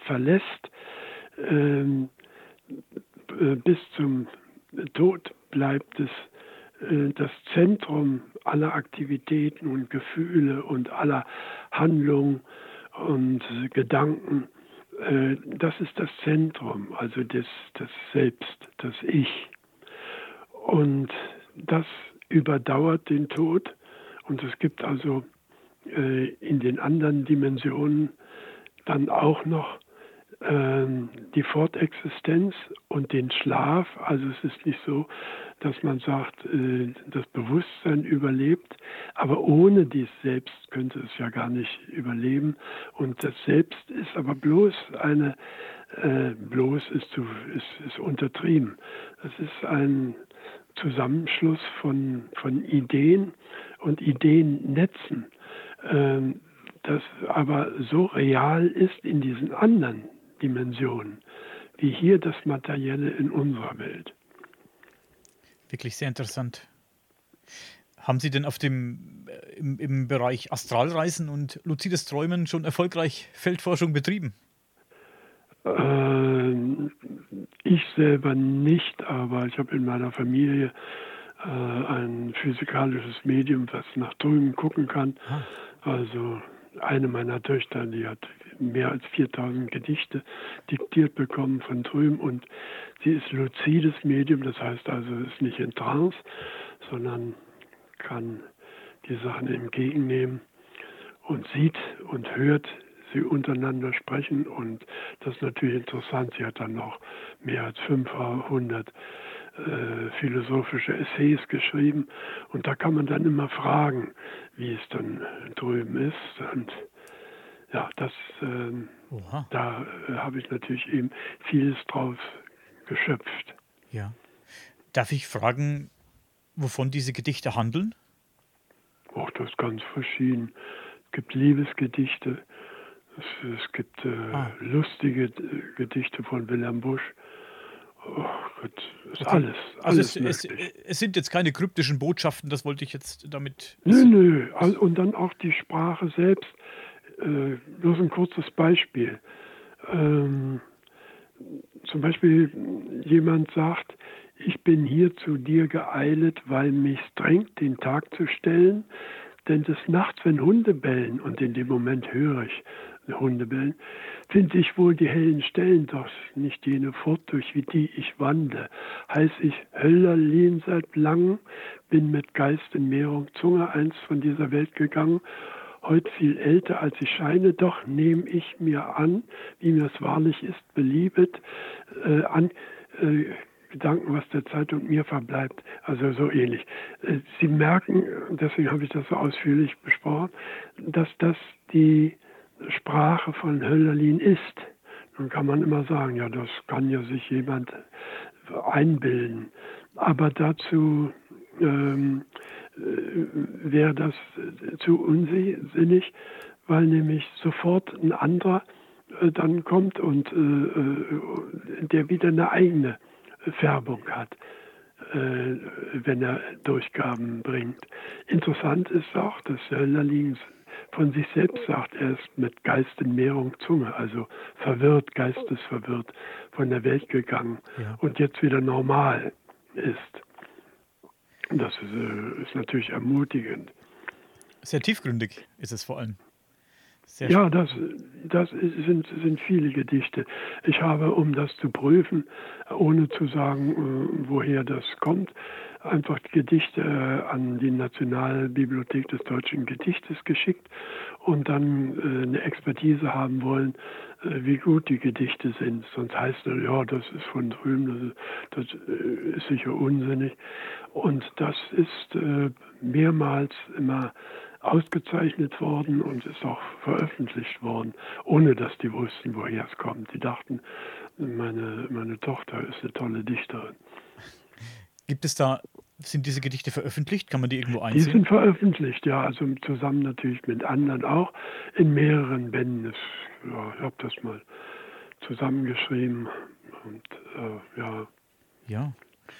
[SPEAKER 2] verlässt ähm, äh, bis zum Tod bleibt es äh, das Zentrum aller Aktivitäten und Gefühle und aller Handlungen und Gedanken. Äh, das ist das Zentrum, also das, das Selbst, das Ich. Und das überdauert den Tod. Und es gibt also äh, in den anderen Dimensionen dann auch noch äh, die Fortexistenz und den Schlaf. Also es ist nicht so, dass man sagt, äh, das Bewusstsein überlebt, aber ohne dies Selbst könnte es ja gar nicht überleben. Und das Selbst ist aber bloß eine, äh, bloß ist, zu, ist, ist untertrieben. Es ist ein Zusammenschluss von, von Ideen und Ideennetzen, ähm, das aber so real ist in diesen anderen Dimensionen, wie hier das Materielle in unserer Welt.
[SPEAKER 1] Wirklich sehr interessant. Haben Sie denn auf dem, äh, im, im Bereich Astralreisen und luzides Träumen schon erfolgreich Feldforschung betrieben?
[SPEAKER 2] Äh, ich selber nicht, aber ich habe in meiner Familie äh, ein physikalisches Medium, das nach drüben gucken kann. Ah. Also eine meiner Töchter, die hat mehr als 4000 Gedichte diktiert bekommen von drüben und sie ist luzides Medium, das heißt also, ist nicht in Trance, sondern kann die Sachen entgegennehmen und sieht und hört sie untereinander sprechen und das ist natürlich interessant. Sie hat dann noch mehr als 500 äh, philosophische Essays geschrieben und da kann man dann immer fragen, wie es dann drüben ist und ja, das, äh, da äh, habe ich natürlich eben vieles draus geschöpft.
[SPEAKER 1] Ja. Darf ich fragen, wovon diese Gedichte handeln?
[SPEAKER 2] Auch das ist ganz verschieden. Es gibt Liebesgedichte, es, gibt äh, ah. lustige äh, Gedichte von Wilhelm Busch. Oh Gott, ist okay. alles.
[SPEAKER 1] Also alles es, es, es, sind jetzt keine kryptischen Botschaften, das wollte ich jetzt damit.
[SPEAKER 2] Nö, nö. Und dann auch die Sprache selbst. Äh, bloß ein kurzes Beispiel. Ähm, zum Beispiel jemand sagt, ich bin hier zu dir geeilet, weil mich drängt, den Tag zu stellen, denn des Nachts, wenn Hunde bellen, und in dem Moment höre ich, Hunde bellen, finde ich wohl die hellen Stellen, doch nicht jene fort, durch wie die ich wandle. Heiß ich Höllerlin seit langem, bin mit Geist in Mehrung Zunge einst von dieser Welt gegangen, heut viel älter als ich scheine, doch nehme ich mir an, wie mir es wahrlich ist, beliebet, äh, an, äh, Gedanken, was der Zeit und mir verbleibt. Also so ähnlich. Äh, Sie merken, deswegen habe ich das so ausführlich besprochen, dass das die Sprache von Hölderlin ist. Nun kann man immer sagen, ja, das kann ja sich jemand einbilden. Aber dazu ähm, wäre das zu unsinnig, weil nämlich sofort ein anderer dann kommt und der wieder eine eigene Färbung hat wenn er Durchgaben bringt. Interessant ist auch, dass Hölderlin von sich selbst sagt, er ist mit Geist in Mehrung Zunge, also verwirrt, geistesverwirrt von der Welt gegangen ja. und jetzt wieder normal ist. Das ist, äh, ist natürlich ermutigend.
[SPEAKER 1] Sehr tiefgründig ist es vor allem.
[SPEAKER 2] Sehr ja, das, das sind, sind viele Gedichte. Ich habe, um das zu prüfen, ohne zu sagen, äh, woher das kommt, einfach Gedichte äh, an die Nationalbibliothek des deutschen Gedichtes geschickt und dann äh, eine Expertise haben wollen, wie gut die Gedichte sind. Sonst heißt es, ja, das ist von drüben, das, das ist sicher unsinnig. Und das ist mehrmals immer ausgezeichnet worden und ist auch veröffentlicht worden, ohne dass die wussten, woher es kommt. Die dachten, meine, meine Tochter ist eine tolle Dichterin.
[SPEAKER 1] Gibt es da, sind diese Gedichte veröffentlicht? Kann man die irgendwo einsehen?
[SPEAKER 2] Die sind veröffentlicht, ja, also zusammen natürlich mit anderen auch, in mehreren Bänden. ja, ich habe das mal zusammengeschrieben und äh, ja.
[SPEAKER 1] Ja.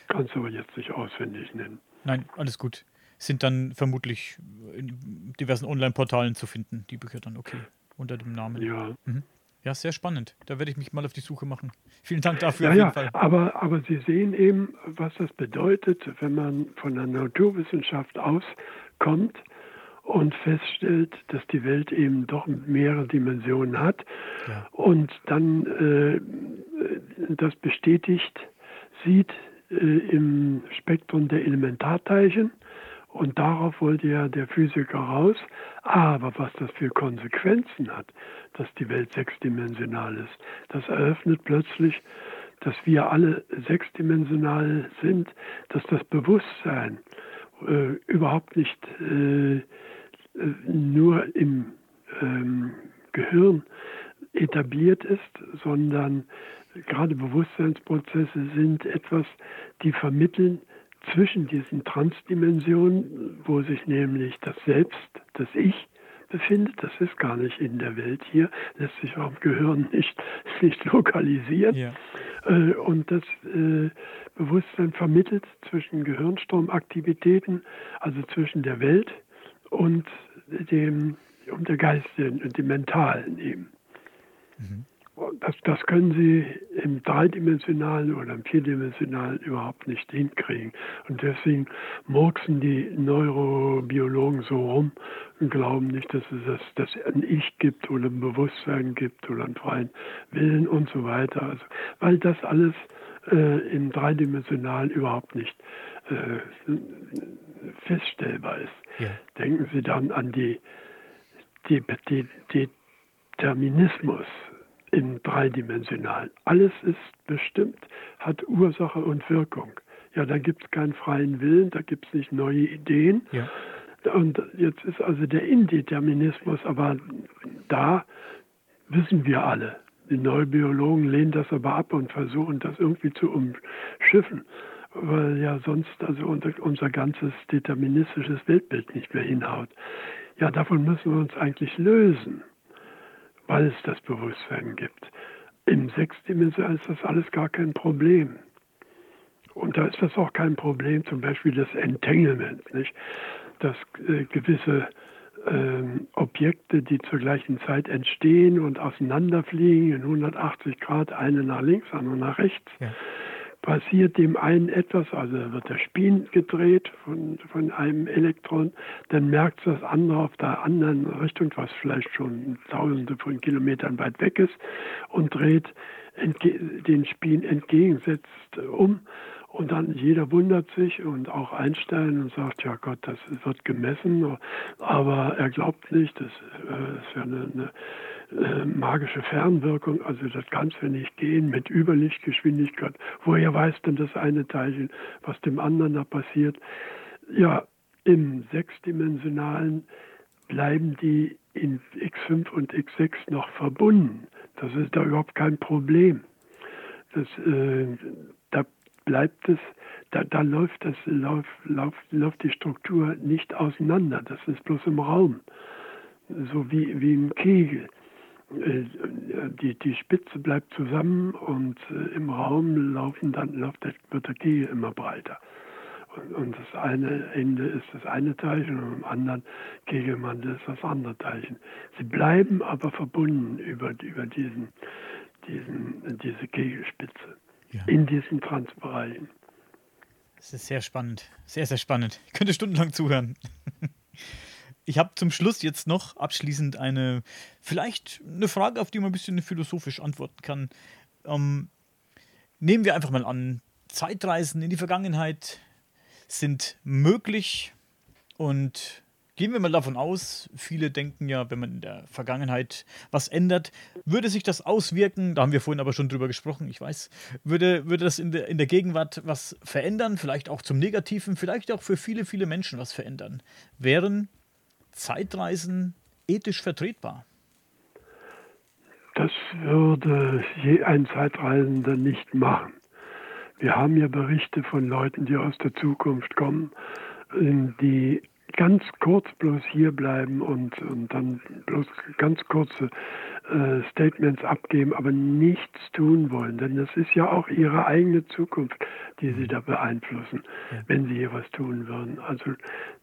[SPEAKER 2] Kannst aber jetzt nicht auswendig nennen.
[SPEAKER 1] Nein, alles gut sind dann vermutlich in diversen Online-Portalen zu finden, die Bücher dann, okay, unter dem Namen.
[SPEAKER 2] Ja. Mhm.
[SPEAKER 1] Ja, sehr spannend. Da werde ich mich mal auf die Suche machen. Vielen Dank dafür.
[SPEAKER 2] Ja, ja. Aber, aber Sie sehen eben, was das bedeutet, wenn man von der Naturwissenschaft auskommt und feststellt, dass die Welt eben doch mehrere Dimensionen hat ja. und dann äh, das bestätigt sieht äh, im Spektrum der Elementarteilchen und darauf wollte ja der Physiker raus. Aber was das für Konsequenzen hat, dass die Welt sechsdimensional ist, das eröffnet plötzlich, dass wir alle sechsdimensional sind, dass das Bewusstsein äh, überhaupt nicht äh, nur im ähm, Gehirn etabliert ist, sondern gerade Bewusstseinsprozesse sind etwas, die vermitteln, zwischen diesen Transdimensionen, wo sich nämlich das Selbst, das Ich befindet, das ist gar nicht in der Welt hier, lässt sich auch im Gehirn nicht, nicht lokalisieren. Ja. Äh, und das äh, Bewusstsein vermittelt zwischen Gehirnstromaktivitäten, also zwischen der Welt und dem, und der Geist, dem Mentalen eben. Mhm. Das, das können sie im dreidimensionalen oder im vierdimensionalen überhaupt nicht hinkriegen. Und deswegen murksen die Neurobiologen so rum und glauben nicht, dass es das, dass ein Ich gibt oder ein Bewusstsein gibt oder einen freien Willen und so weiter. Also, weil das alles äh, im dreidimensionalen überhaupt nicht äh, feststellbar ist. Ja. Denken Sie dann an die, die, die, die Determinismus im dreidimensionalen. Alles ist bestimmt, hat Ursache und Wirkung. Ja, da gibt es keinen freien Willen, da gibt es nicht neue Ideen. Ja. Und jetzt ist also der Indeterminismus, aber da wissen wir alle. Die Neubiologen lehnen das aber ab und versuchen das irgendwie zu umschiffen, weil ja sonst also unser, unser ganzes deterministisches Weltbild nicht mehr hinhaut. Ja, davon müssen wir uns eigentlich lösen weil es das Bewusstsein gibt. Im Sechsdimensional ist das alles gar kein Problem. Und da ist das auch kein Problem, zum Beispiel das Entanglement, nicht? dass äh, gewisse äh, Objekte, die zur gleichen Zeit entstehen und auseinanderfliegen in 180 Grad, eine nach links, andere nach rechts, ja passiert dem einen etwas, also wird der Spin gedreht von, von einem Elektron, dann merkt das andere auf der anderen Richtung, was vielleicht schon tausende von Kilometern weit weg ist, und dreht den Spin entgegensetzt um. Und dann jeder wundert sich und auch Einstein und sagt, ja Gott, das wird gemessen, aber er glaubt nicht, das äh, ist ja eine, eine äh, magische Fernwirkung, also das kann es ja nicht gehen mit Überlichtgeschwindigkeit. Woher weiß denn das eine Teilchen, was dem anderen da passiert? Ja, im sechsdimensionalen bleiben die in x5 und x6 noch verbunden. Das ist da überhaupt kein Problem. Das, äh, da bleibt es da, da läuft, das, läuft, läuft, läuft die Struktur nicht auseinander. Das ist bloß im Raum. So wie, wie ein Kegel. Äh, die, die Spitze bleibt zusammen und äh, im Raum laufen dann, läuft der, wird der Kegel immer breiter. Und, und das eine Ende ist das eine Teilchen und am anderen Kegelmantel ist das andere Teilchen. Sie bleiben aber verbunden über, über diesen, diesen, diese Kegelspitze ja. in diesen Transbereichen.
[SPEAKER 1] Das ist sehr spannend. Sehr, sehr spannend. Ich könnte stundenlang zuhören. Ich habe zum Schluss jetzt noch abschließend eine, vielleicht eine Frage, auf die man ein bisschen philosophisch antworten kann. Ähm, nehmen wir einfach mal an, Zeitreisen in die Vergangenheit sind möglich und gehen wir mal davon aus, viele denken ja, wenn man in der Vergangenheit was ändert, würde sich das auswirken, da haben wir vorhin aber schon drüber gesprochen, ich weiß, würde, würde das in der, in der Gegenwart was verändern, vielleicht auch zum Negativen, vielleicht auch für viele, viele Menschen was verändern. Wären Zeitreisen ethisch vertretbar?
[SPEAKER 2] Das würde je ein Zeitreisender nicht machen. Wir haben ja Berichte von Leuten, die aus der Zukunft kommen, die ganz kurz bloß hier bleiben und, und dann bloß ganz kurze äh, Statements abgeben, aber nichts tun wollen. Denn das ist ja auch ihre eigene Zukunft, die sie da beeinflussen, ja. wenn sie hier was tun würden. Also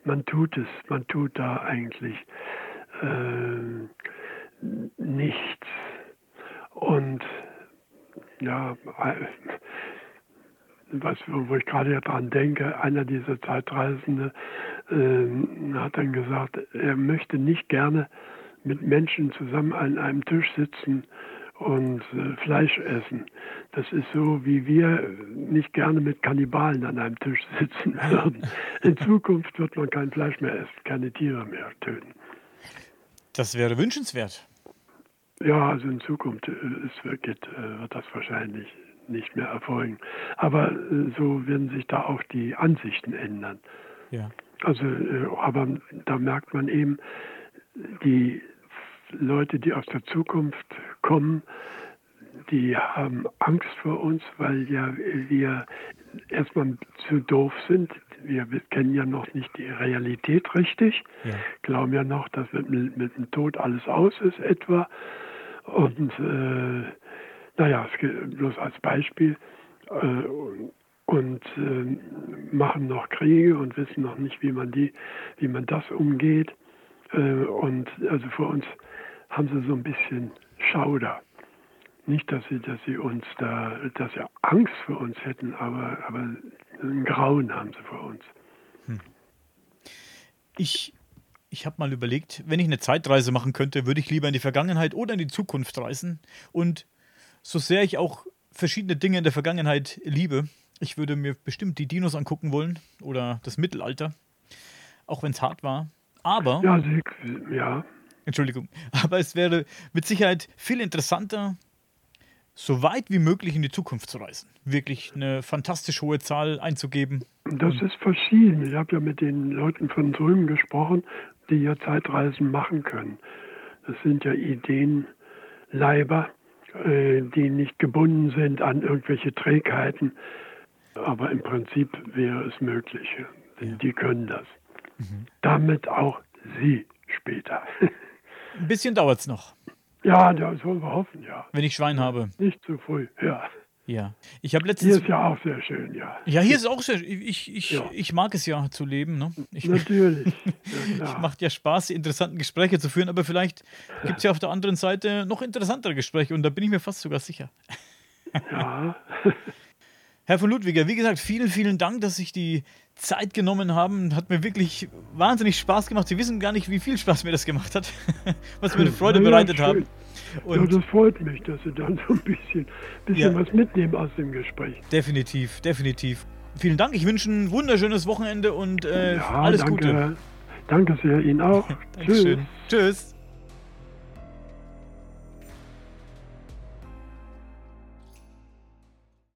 [SPEAKER 2] man tut es, man tut da eigentlich äh, nichts. Und ja, was, wo ich gerade dran denke, einer dieser Zeitreisende äh, hat dann gesagt, er möchte nicht gerne mit Menschen zusammen an einem Tisch sitzen und äh, Fleisch essen. Das ist so, wie wir nicht gerne mit Kannibalen an einem Tisch sitzen würden. In Zukunft wird man kein Fleisch mehr essen, keine Tiere mehr töten.
[SPEAKER 1] Das wäre wünschenswert.
[SPEAKER 2] Ja, also in Zukunft äh, ist, wird, äh, wird das wahrscheinlich nicht mehr erfolgen. Aber äh, so werden sich da auch die Ansichten ändern. Ja. Also, äh, aber da merkt man eben, die Leute, die aus der Zukunft kommen, die haben Angst vor uns, weil ja wir erstmal zu doof sind. Wir kennen ja noch nicht die Realität richtig, ja. glauben ja noch, dass mit, mit, dem Tod alles aus ist etwa. Und äh, naja, bloß als Beispiel. Äh, und äh, machen noch Kriege und wissen noch nicht, wie man die, wie man das umgeht. Äh, und also für uns haben sie so ein bisschen Schauder. Nicht, dass sie, dass sie uns da, dass sie Angst vor uns hätten, aber, aber ein Grauen haben sie vor uns. Hm.
[SPEAKER 1] Ich, ich habe mal überlegt, wenn ich eine Zeitreise machen könnte, würde ich lieber in die Vergangenheit oder in die Zukunft reisen. Und so sehr ich auch verschiedene Dinge in der Vergangenheit liebe, ich würde mir bestimmt die Dinos angucken wollen oder das Mittelalter, auch wenn es hart war. Aber.
[SPEAKER 2] Ja, ja.
[SPEAKER 1] Entschuldigung. Aber es wäre mit Sicherheit viel interessanter, so weit wie möglich in die Zukunft zu reisen. Wirklich eine fantastisch hohe Zahl einzugeben.
[SPEAKER 2] Das ist verschieden. Ich habe ja mit den Leuten von drüben gesprochen, die ja Zeitreisen machen können. Das sind ja Ideenleiber, die nicht gebunden sind an irgendwelche Trägheiten, aber im Prinzip wäre es möglich. Denn die können das. Mhm. Damit auch Sie später.
[SPEAKER 1] Ein bisschen dauert es noch.
[SPEAKER 2] Ja, das wollen wir hoffen, ja.
[SPEAKER 1] Wenn ich Schwein habe.
[SPEAKER 2] Nicht zu früh, ja.
[SPEAKER 1] Ja, ich habe letztens.
[SPEAKER 2] Hier ist ja auch sehr schön, ja.
[SPEAKER 1] Ja, hier ist auch sehr schön. Ich, ich, ja. ich mag es ja zu leben. Ne? Ich,
[SPEAKER 2] Natürlich.
[SPEAKER 1] Ja, macht ja Spaß, die interessanten Gespräche zu führen, aber vielleicht gibt es ja auf der anderen Seite noch interessantere Gespräche und da bin ich mir fast sogar sicher.
[SPEAKER 2] Ja.
[SPEAKER 1] Herr von Ludwiger, wie gesagt, vielen, vielen Dank, dass Sie sich die Zeit genommen haben. Hat mir wirklich wahnsinnig Spaß gemacht. Sie wissen gar nicht, wie viel Spaß mir das gemacht hat, was mir eine Freude ja, bereitet schön. haben.
[SPEAKER 2] Und ja, das freut mich, dass Sie dann so ein bisschen, bisschen ja, was mitnehmen aus dem Gespräch.
[SPEAKER 1] Definitiv, definitiv. Vielen Dank. Ich wünsche ein wunderschönes Wochenende und äh, alles danke. Gute.
[SPEAKER 2] Danke sehr, Ihnen auch.
[SPEAKER 1] Tschüss. Tschüss.